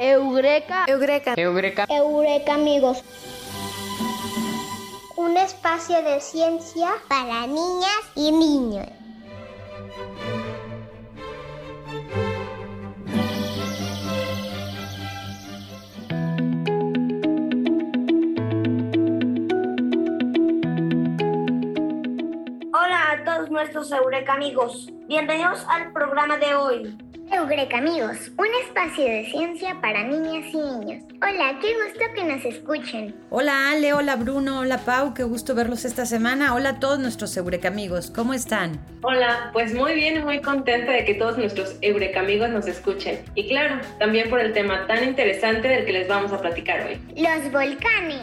Eureka. Eureka. Eureka. Eureka, amigos. Un espacio de ciencia para niñas y niños. Hola a todos nuestros Eureka amigos. Bienvenidos al programa de hoy. Eureka amigos, un espacio de ciencia para niñas y niños. Hola, qué gusto que nos escuchen. Hola Ale, hola Bruno, hola Pau, qué gusto verlos esta semana. Hola a todos nuestros Eureka amigos, ¿cómo están? Hola, pues muy bien y muy contenta de que todos nuestros Eureka amigos nos escuchen. Y claro, también por el tema tan interesante del que les vamos a platicar hoy. Los volcanes.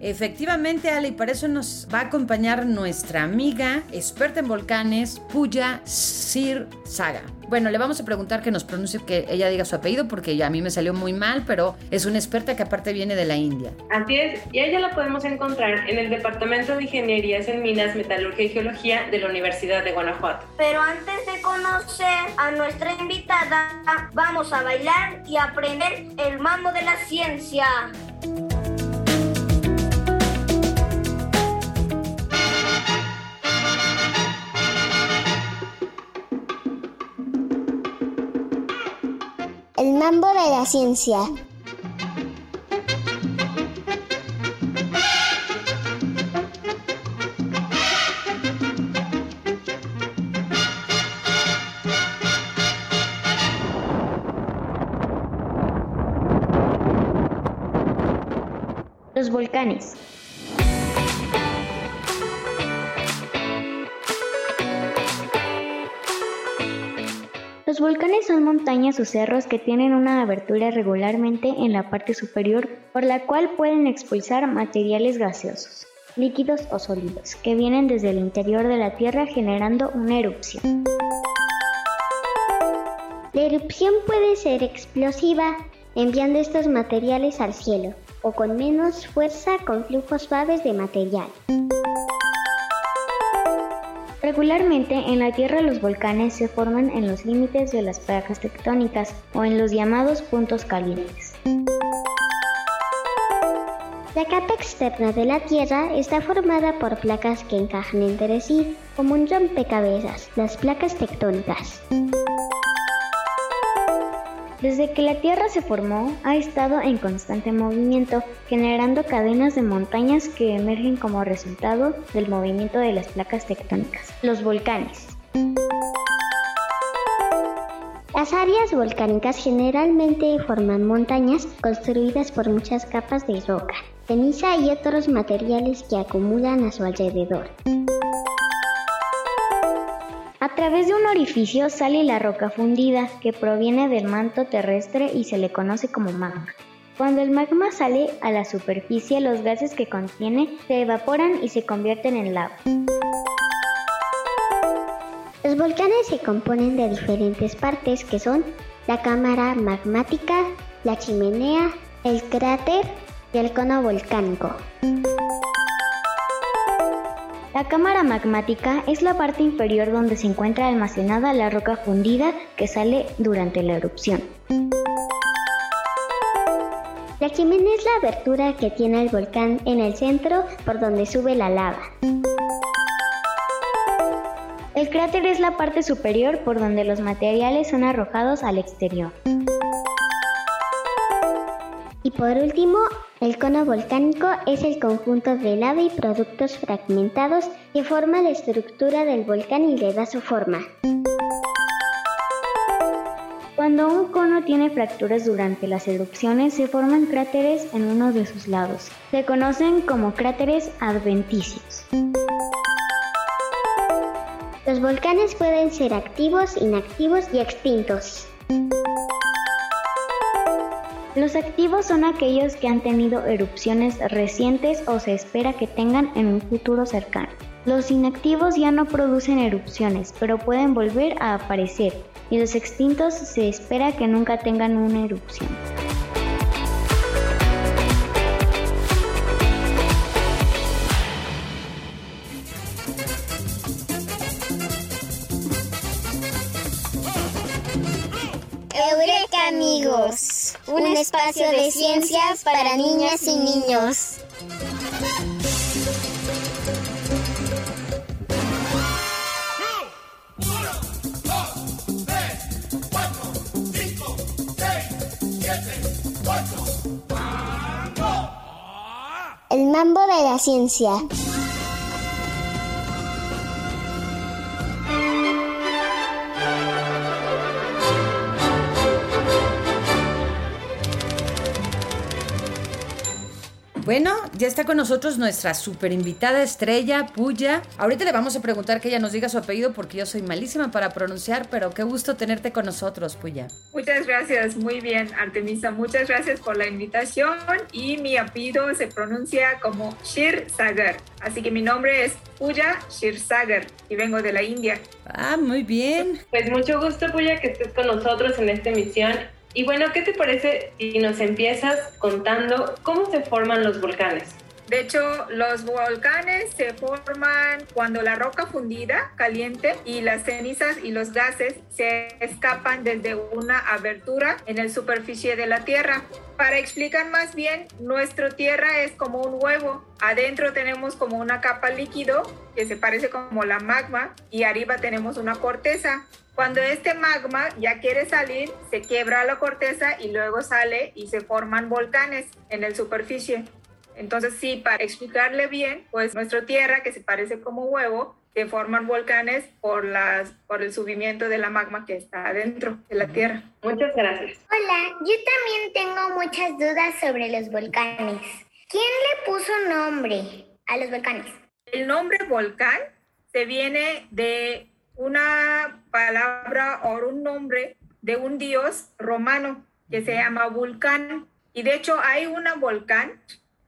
Efectivamente, Ale, y para eso nos va a acompañar nuestra amiga, experta en volcanes, Puya Sir Saga. Bueno, le vamos a preguntar que nos pronuncie, que ella diga su apellido, porque ya a mí me salió muy mal, pero es una experta que aparte viene de la India. Así es, y a ella la podemos encontrar en el Departamento de Ingenierías en Minas, Metalurgia y Geología de la Universidad de Guanajuato. Pero antes de conocer a nuestra invitada, vamos a bailar y aprender el mambo de la ciencia. El mambo de la ciencia. Los volcanes. Los volcanes son montañas o cerros que tienen una abertura regularmente en la parte superior por la cual pueden expulsar materiales gaseosos, líquidos o sólidos, que vienen desde el interior de la Tierra generando una erupción. La erupción puede ser explosiva, enviando estos materiales al cielo, o con menos fuerza con flujos suaves de material. Regularmente en la Tierra los volcanes se forman en los límites de las placas tectónicas o en los llamados puntos calientes. La capa externa de la Tierra está formada por placas que encajan entre sí, como un rompecabezas, las placas tectónicas. Desde que la Tierra se formó, ha estado en constante movimiento, generando cadenas de montañas que emergen como resultado del movimiento de las placas tectónicas, los volcanes. Las áreas volcánicas generalmente forman montañas construidas por muchas capas de roca, ceniza y otros materiales que acumulan a su alrededor. A través de un orificio sale la roca fundida, que proviene del manto terrestre y se le conoce como magma. Cuando el magma sale a la superficie, los gases que contiene se evaporan y se convierten en lava. Los volcanes se componen de diferentes partes que son la cámara magmática, la chimenea, el cráter y el cono volcánico. La cámara magmática es la parte inferior donde se encuentra almacenada la roca fundida que sale durante la erupción. La chimenea es la abertura que tiene el volcán en el centro por donde sube la lava. El cráter es la parte superior por donde los materiales son arrojados al exterior. Y por último, el cono volcánico es el conjunto de lava y productos fragmentados que forma la estructura del volcán y le da su forma. Cuando un cono tiene fracturas durante las erupciones, se forman cráteres en uno de sus lados. Se conocen como cráteres adventicios. Los volcanes pueden ser activos, inactivos y extintos. Los activos son aquellos que han tenido erupciones recientes o se espera que tengan en un futuro cercano. Los inactivos ya no producen erupciones, pero pueden volver a aparecer, y los extintos se espera que nunca tengan una erupción. Eureka Amigos, un espacio de ciencias para niñas y niños. El mambo de la ciencia. Bueno, ya está con nosotros nuestra super invitada estrella, Puya. Ahorita le vamos a preguntar que ella nos diga su apellido porque yo soy malísima para pronunciar, pero qué gusto tenerte con nosotros, Puya. Muchas gracias, muy bien, Artemisa. Muchas gracias por la invitación y mi apellido se pronuncia como Shir Sagar. Así que mi nombre es Puya Shir Sagar y vengo de la India. Ah, muy bien. Pues mucho gusto, Puya, que estés con nosotros en esta emisión y bueno, ¿qué te parece si nos empiezas contando cómo se forman los volcanes? De hecho, los volcanes se forman cuando la roca fundida, caliente, y las cenizas y los gases se escapan desde una abertura en la superficie de la Tierra. Para explicar más bien, nuestra Tierra es como un huevo. Adentro tenemos como una capa líquido que se parece como la magma y arriba tenemos una corteza. Cuando este magma ya quiere salir, se quiebra la corteza y luego sale y se forman volcanes en la superficie. Entonces sí, para explicarle bien, pues nuestra Tierra, que se parece como huevo, se forman volcanes por, las, por el subimiento de la magma que está adentro de la Tierra. Muchas gracias. Hola, yo también tengo muchas dudas sobre los volcanes. ¿Quién le puso nombre a los volcanes? El nombre volcán se viene de una palabra o un nombre de un dios romano que se llama Vulcán. Y de hecho hay una volcán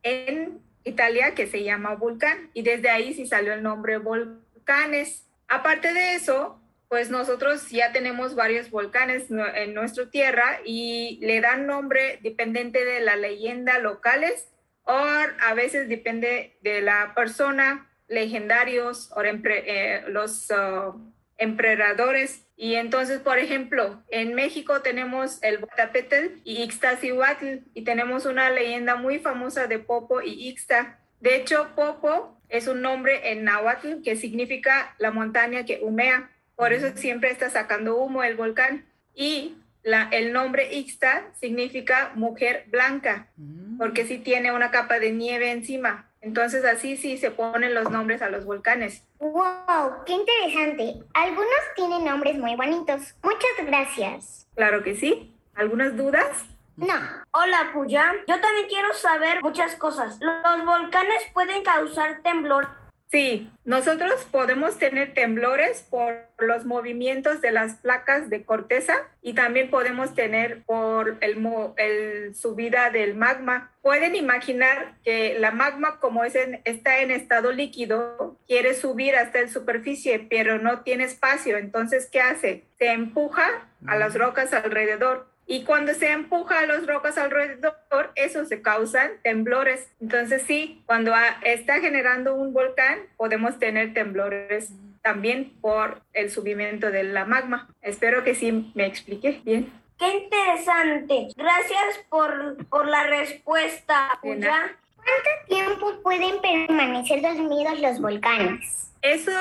en Italia que se llama Vulcán y desde ahí sí salió el nombre volcanes. Aparte de eso, pues nosotros ya tenemos varios volcanes en nuestra tierra y le dan nombre dependiente de la leyenda locales o a veces depende de la persona, legendarios o eh, los uh, emperadores. Y entonces, por ejemplo, en México tenemos el Botapetel y Ixtacihuatl y tenemos una leyenda muy famosa de Popo y Ixta. De hecho, Popo es un nombre en náhuatl que significa la montaña que humea. Por eso siempre está sacando humo el volcán. Y la, el nombre Ixta significa mujer blanca, mm. porque sí tiene una capa de nieve encima. Entonces así sí se ponen los nombres a los volcanes. ¡Wow! ¡Qué interesante! Algunos tienen nombres muy bonitos. Muchas gracias. Claro que sí. ¿Algunas dudas? No. Hola, Puya. Yo también quiero saber muchas cosas. ¿Los volcanes pueden causar temblor? Sí, nosotros podemos tener temblores por los movimientos de las placas de corteza y también podemos tener por el, subida del magma. Pueden imaginar que la magma como es está en estado líquido, quiere subir hasta la superficie, pero no tiene espacio. Entonces, ¿qué hace? Se empuja a las rocas alrededor y cuando se empuja a las rocas alrededor, eso se causan temblores. Entonces sí, cuando está generando un volcán, podemos tener temblores también por el subimiento de la magma. Espero que sí me explique bien. Qué interesante. Gracias por, por la respuesta. ¿Ya? ¿Cuánto tiempo pueden permanecer dormidos los volcanes? Eso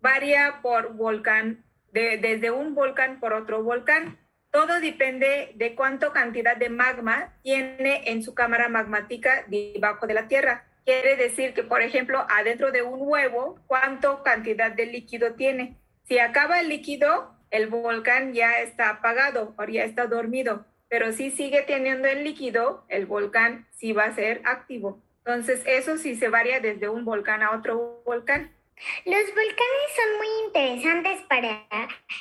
varía por volcán, de, desde un volcán por otro volcán. Todo depende de cuánta cantidad de magma tiene en su cámara magmática debajo de la Tierra. Quiere decir que, por ejemplo, adentro de un huevo, cuánta cantidad de líquido tiene. Si acaba el líquido, el volcán ya está apagado o ya está dormido. Pero si sigue teniendo el líquido, el volcán sí va a ser activo. Entonces, eso sí se varía desde un volcán a otro volcán. Los volcanes son muy interesantes para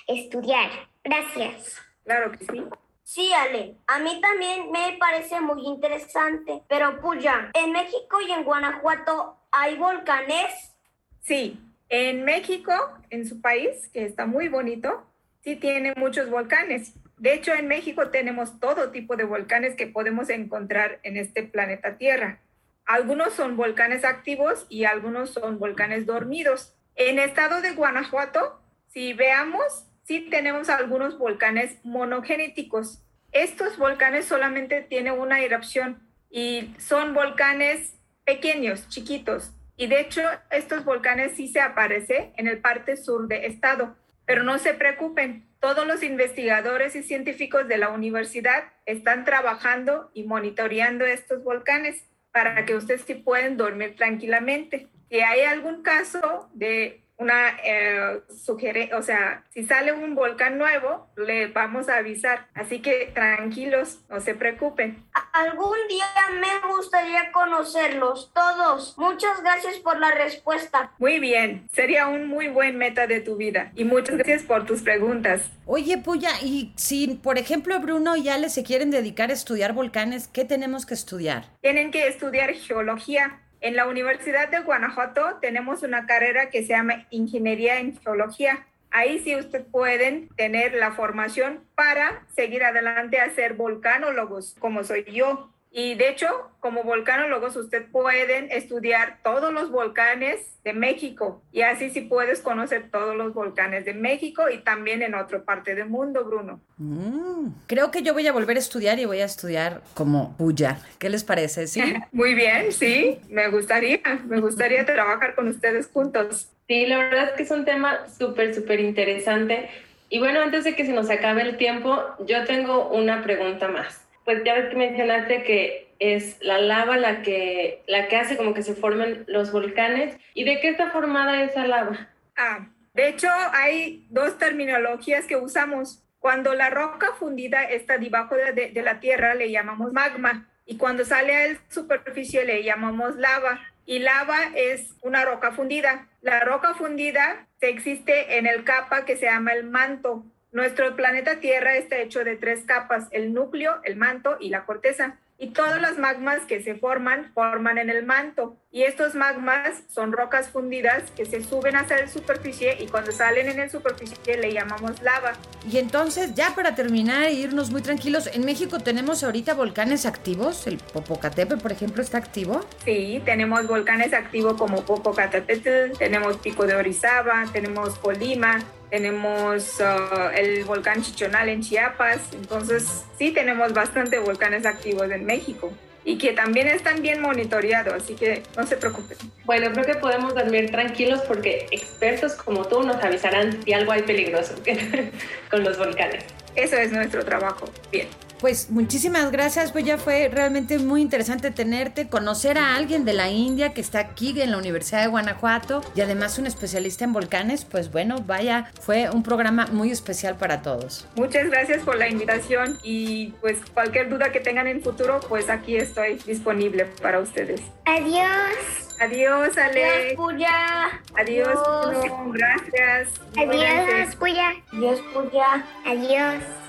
estudiar. Gracias. Claro que sí. Sí, Ale, a mí también me parece muy interesante. Pero Puya, ¿en México y en Guanajuato hay volcanes? Sí, en México, en su país, que está muy bonito, sí tiene muchos volcanes. De hecho, en México tenemos todo tipo de volcanes que podemos encontrar en este planeta Tierra. Algunos son volcanes activos y algunos son volcanes dormidos. En estado de Guanajuato, si veamos, sí tenemos algunos volcanes monogénicos. Estos volcanes solamente tienen una erupción y son volcanes pequeños, chiquitos. Y de hecho, estos volcanes sí se aparecen en el parte sur de estado. Pero no se preocupen, todos los investigadores y científicos de la universidad están trabajando y monitoreando estos volcanes para que ustedes sí puedan dormir tranquilamente. Si hay algún caso de una eh, sugerencia, o sea, si sale un volcán nuevo, le vamos a avisar. Así que tranquilos, no se preocupen. Algún día me gustaría conocerlos todos. Muchas gracias por la respuesta. Muy bien, sería un muy buen meta de tu vida. Y muchas gracias por tus preguntas. Oye, Puya, y si, por ejemplo, Bruno y Ale se quieren dedicar a estudiar volcanes, ¿qué tenemos que estudiar? Tienen que estudiar geología en la Universidad de Guanajuato tenemos una carrera que se llama Ingeniería en Geología. Ahí sí ustedes pueden tener la formación para seguir adelante a ser volcanólogos, como soy yo. Y de hecho, como volcanólogos, usted pueden estudiar todos los volcanes de México y así sí puedes conocer todos los volcanes de México y también en otra parte del mundo, Bruno. Mm, creo que yo voy a volver a estudiar y voy a estudiar como Puya. ¿Qué les parece? Sí. Muy bien, sí, me gustaría, me gustaría trabajar con ustedes juntos. Sí, la verdad es que es un tema súper, súper interesante. Y bueno, antes de que se nos acabe el tiempo, yo tengo una pregunta más pues ya ves que mencionaste que es la lava la que, la que hace como que se formen los volcanes. ¿Y de qué está formada esa lava? Ah, de hecho, hay dos terminologías que usamos. Cuando la roca fundida está debajo de, de la tierra, le llamamos magma. Y cuando sale a la superficie, le llamamos lava. Y lava es una roca fundida. La roca fundida existe en el capa que se llama el manto. Nuestro planeta Tierra está hecho de tres capas, el núcleo, el manto y la corteza y todas las magmas que se forman forman en el manto. Y estos magmas son rocas fundidas que se suben hacia la superficie y cuando salen en la superficie le llamamos lava. Y entonces, ya para terminar e irnos muy tranquilos, en México tenemos ahorita volcanes activos. El Popocatépetl, por ejemplo, está activo. Sí, tenemos volcanes activos como Popocatépetl, tenemos Pico de Orizaba, tenemos Colima, tenemos uh, el volcán Chichonal en Chiapas, entonces sí tenemos bastante volcanes activos en México y que también están bien monitoreados, así que no se preocupen. Bueno, creo que podemos dormir tranquilos porque expertos como tú nos avisarán si algo hay peligroso con los volcanes. Eso es nuestro trabajo. Bien. Pues muchísimas gracias, pues ya fue realmente muy interesante tenerte, conocer a alguien de la India que está aquí en la Universidad de Guanajuato y además un especialista en volcanes, pues bueno, vaya, fue un programa muy especial para todos. Muchas gracias por la invitación y pues cualquier duda que tengan en futuro, pues aquí estoy disponible para ustedes. Adiós. Adiós, Ale. Adiós, Puya. Adiós, Bruno. Gracias. Adiós, Puya. Adiós, Puya. Adiós.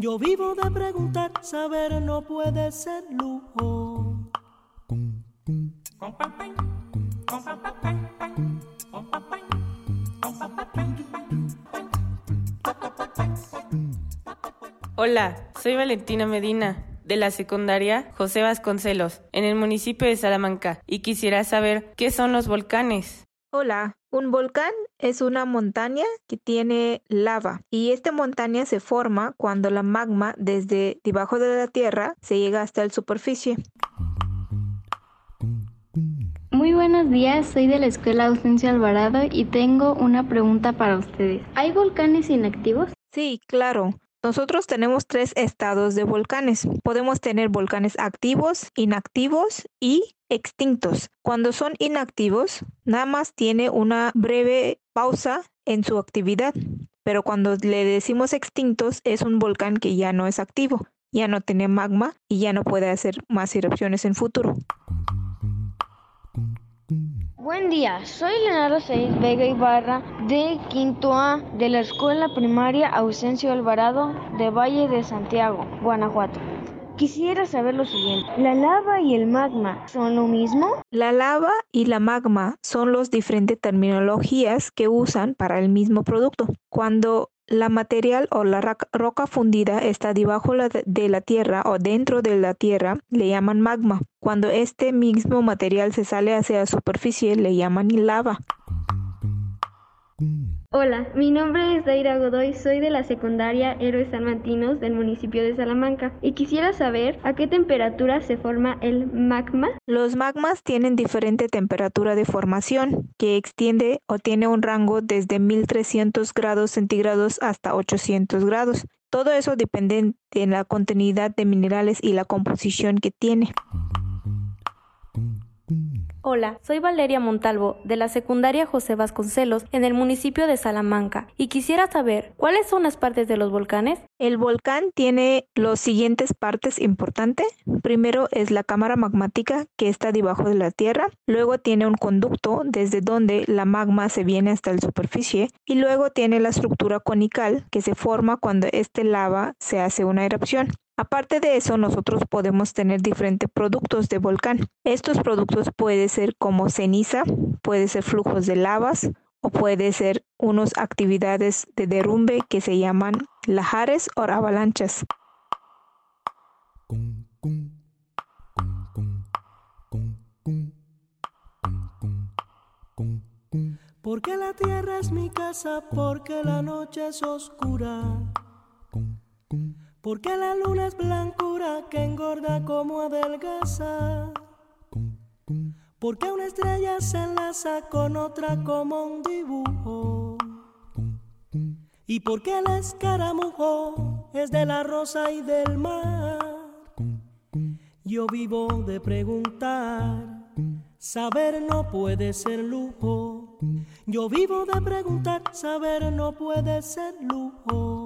Yo vivo de preguntar, saber no puede ser lujo. Hola, soy Valentina Medina de la secundaria José Vasconcelos en el municipio de Salamanca y quisiera saber qué son los volcanes. Hola, un volcán es una montaña que tiene lava y esta montaña se forma cuando la magma desde debajo de la tierra se llega hasta la superficie. Muy buenos días, soy de la Escuela Ausencio Alvarado y tengo una pregunta para ustedes. ¿Hay volcanes inactivos? Sí, claro. Nosotros tenemos tres estados de volcanes. Podemos tener volcanes activos, inactivos y extintos. Cuando son inactivos, nada más tiene una breve pausa en su actividad. Pero cuando le decimos extintos, es un volcán que ya no es activo, ya no tiene magma y ya no puede hacer más erupciones en futuro. Buen día, soy Leonardo Seis Vega Ibarra de Quinto A de la Escuela Primaria Ausencio Alvarado de Valle de Santiago, Guanajuato. Quisiera saber lo siguiente, ¿la lava y el magma son lo mismo? La lava y la magma son las diferentes terminologías que usan para el mismo producto. Cuando la material o la roca fundida está debajo de la tierra o dentro de la tierra, le llaman magma. Cuando este mismo material se sale hacia la superficie, le llaman lava. Hola, mi nombre es Daira Godoy, soy de la secundaria Héroes Salmantinos del municipio de Salamanca y quisiera saber a qué temperatura se forma el magma. Los magmas tienen diferente temperatura de formación que extiende o tiene un rango desde 1300 grados centígrados hasta 800 grados. Todo eso depende de la contenida de minerales y la composición que tiene. Hola, soy Valeria Montalvo de la secundaria José Vasconcelos en el municipio de Salamanca y quisiera saber cuáles son las partes de los volcanes. El volcán tiene las siguientes partes importantes. Primero es la cámara magmática que está debajo de la tierra, luego tiene un conducto desde donde la magma se viene hasta la superficie y luego tiene la estructura conical que se forma cuando este lava se hace una erupción. Aparte de eso, nosotros podemos tener diferentes productos de volcán. Estos productos pueden ser como ceniza, puede ser flujos de lavas o puede ser unas actividades de derrumbe que se llaman lajares o avalanchas. Porque la tierra es mi casa, porque la noche es oscura. Porque la luna es blancura que engorda como adelgaza. Porque una estrella se enlaza con otra como un dibujo. Y porque el escaramujo es de la rosa y del mar. Yo vivo de preguntar. Saber no puede ser lujo. Yo vivo de preguntar. Saber no puede ser lujo.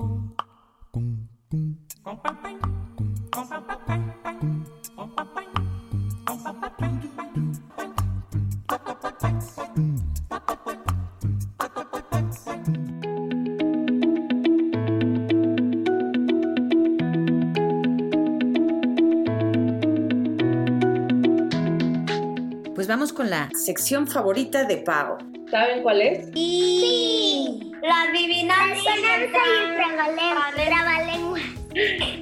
Vamos con la sección favorita de Pau. ¿Saben cuál es? Sí. La adivinanza y el trabalengua.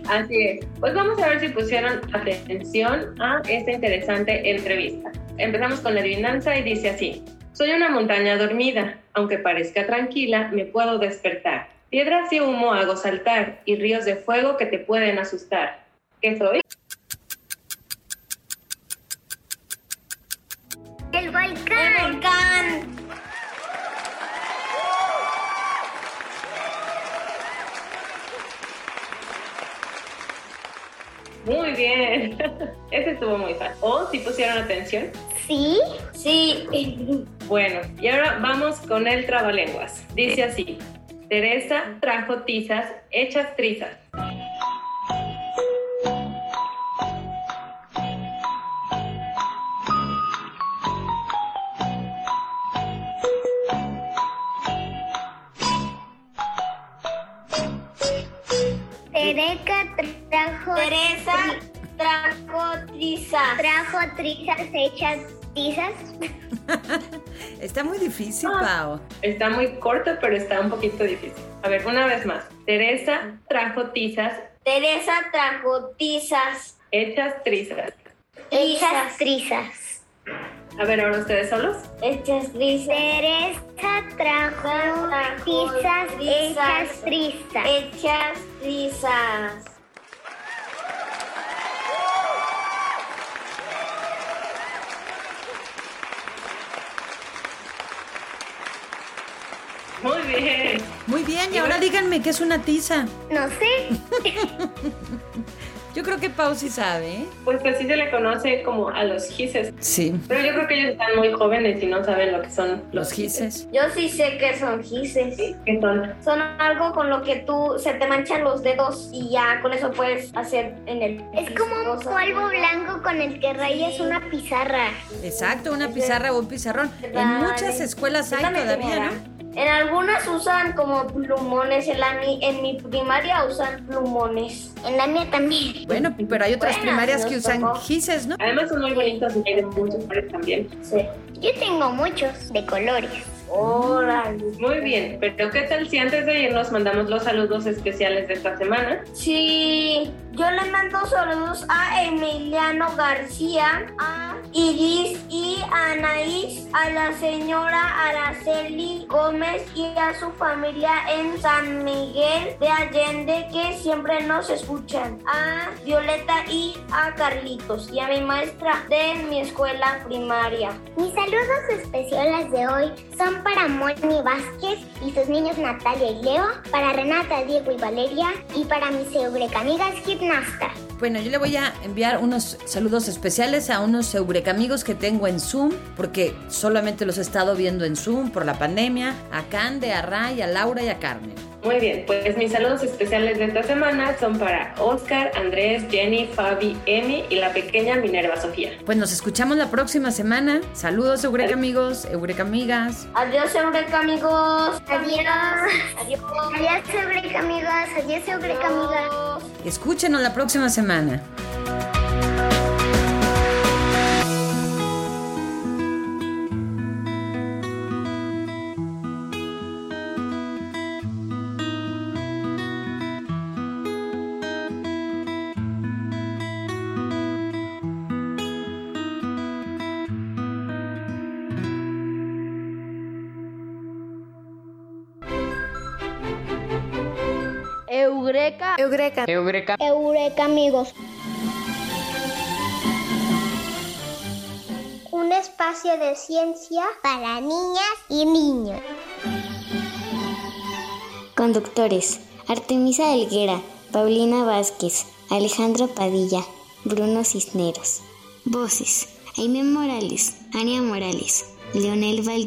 Así es. Pues vamos a ver si pusieron atención a esta interesante entrevista. Empezamos con la adivinanza y dice así. Soy una montaña dormida, aunque parezca tranquila, me puedo despertar. Piedras y humo hago saltar y ríos de fuego que te pueden asustar. ¿Qué soy? Bien. Ese estuvo muy fácil. ¿O si pusieron atención? Sí. Sí. Bueno, y ahora vamos con el trabalenguas. Dice así. Teresa trajo tizas hechas trizas. Teresa trajo. Teresa trajo trizas. Trajo trizas hechas tizas. está muy difícil, Pau. Está muy corto, pero está un poquito difícil. A ver, una vez más. Teresa trajo tizas. Teresa trajo tizas. Hechas trizas. Hechas trizas. A ver, ahora ustedes solos. Hechas trizas. Teresa trajo tizas hechas trizas. Hechas trizas. Muy bien. Muy bien, y ahora díganme qué es una tiza. No sé. Yo creo que Pau sí sabe, ¿eh? Pues así se le conoce como a los gises. Sí. Pero yo creo que ellos están muy jóvenes y no saben lo que son Los gises. Yo sí sé que son gises. ¿Qué son? Son algo con lo que tú se te manchan los dedos y ya con eso puedes hacer en el. Es como un polvo blanco con el que rayas una pizarra. Exacto, una pizarra o un pizarrón. En muchas escuelas hay todavía. ¿no? En algunas usan como plumones, en, la, mi- en mi primaria usan plumones. En la mía también. Bueno, pero hay otras Bueno, primarias que usan tocó. gises, ¿no? Además son muy bonitos y tienen muchos colores también. Sí. Yo tengo muchos de colores. Órale. Muy bien, pero ¿qué tal si antes de irnos mandamos los saludos especiales de esta semana? Sí, yo le mando saludos a Emiliano García, a Iris y a Anaís, a la señora Araceli Gómez y a su familia en San Miguel de Allende que siempre nos escuchan, a Violeta y a Carlitos y a mi maestra de mi escuela primaria. Mis saludos especiales de hoy son para Moni Vázquez y sus niños Natalia y Leo, para Renata, Diego y Valeria y para mis eurecamigas gimnastas. Bueno, yo le voy a enviar unos saludos especiales a unos eurecamigos que tengo en Zoom, porque solamente los he estado viendo en Zoom por la pandemia, a Cande, a Ray, a Laura y a Carmen. Muy bien, pues mis saludos especiales de esta semana son para Oscar, Andrés, Jenny, Fabi, Emi y la pequeña Minerva Sofía. Pues nos escuchamos la próxima semana. Saludos, eurecamigos, eurecamigas. Adiós, Eureka amigos. Adiós. Adiós. Adiós, eurecamigas. Adiós, eurecamigas. Escúchenos la próxima semana. Eureka. Eureka. Eureka. Eureka, amigos. Un espacio de ciencia para niñas y niños. Conductores: Artemisa Helguera, Paulina Vázquez, Alejandro Padilla, Bruno Cisneros. Voces: Aime Morales, Ania Morales, Leonel Valdés.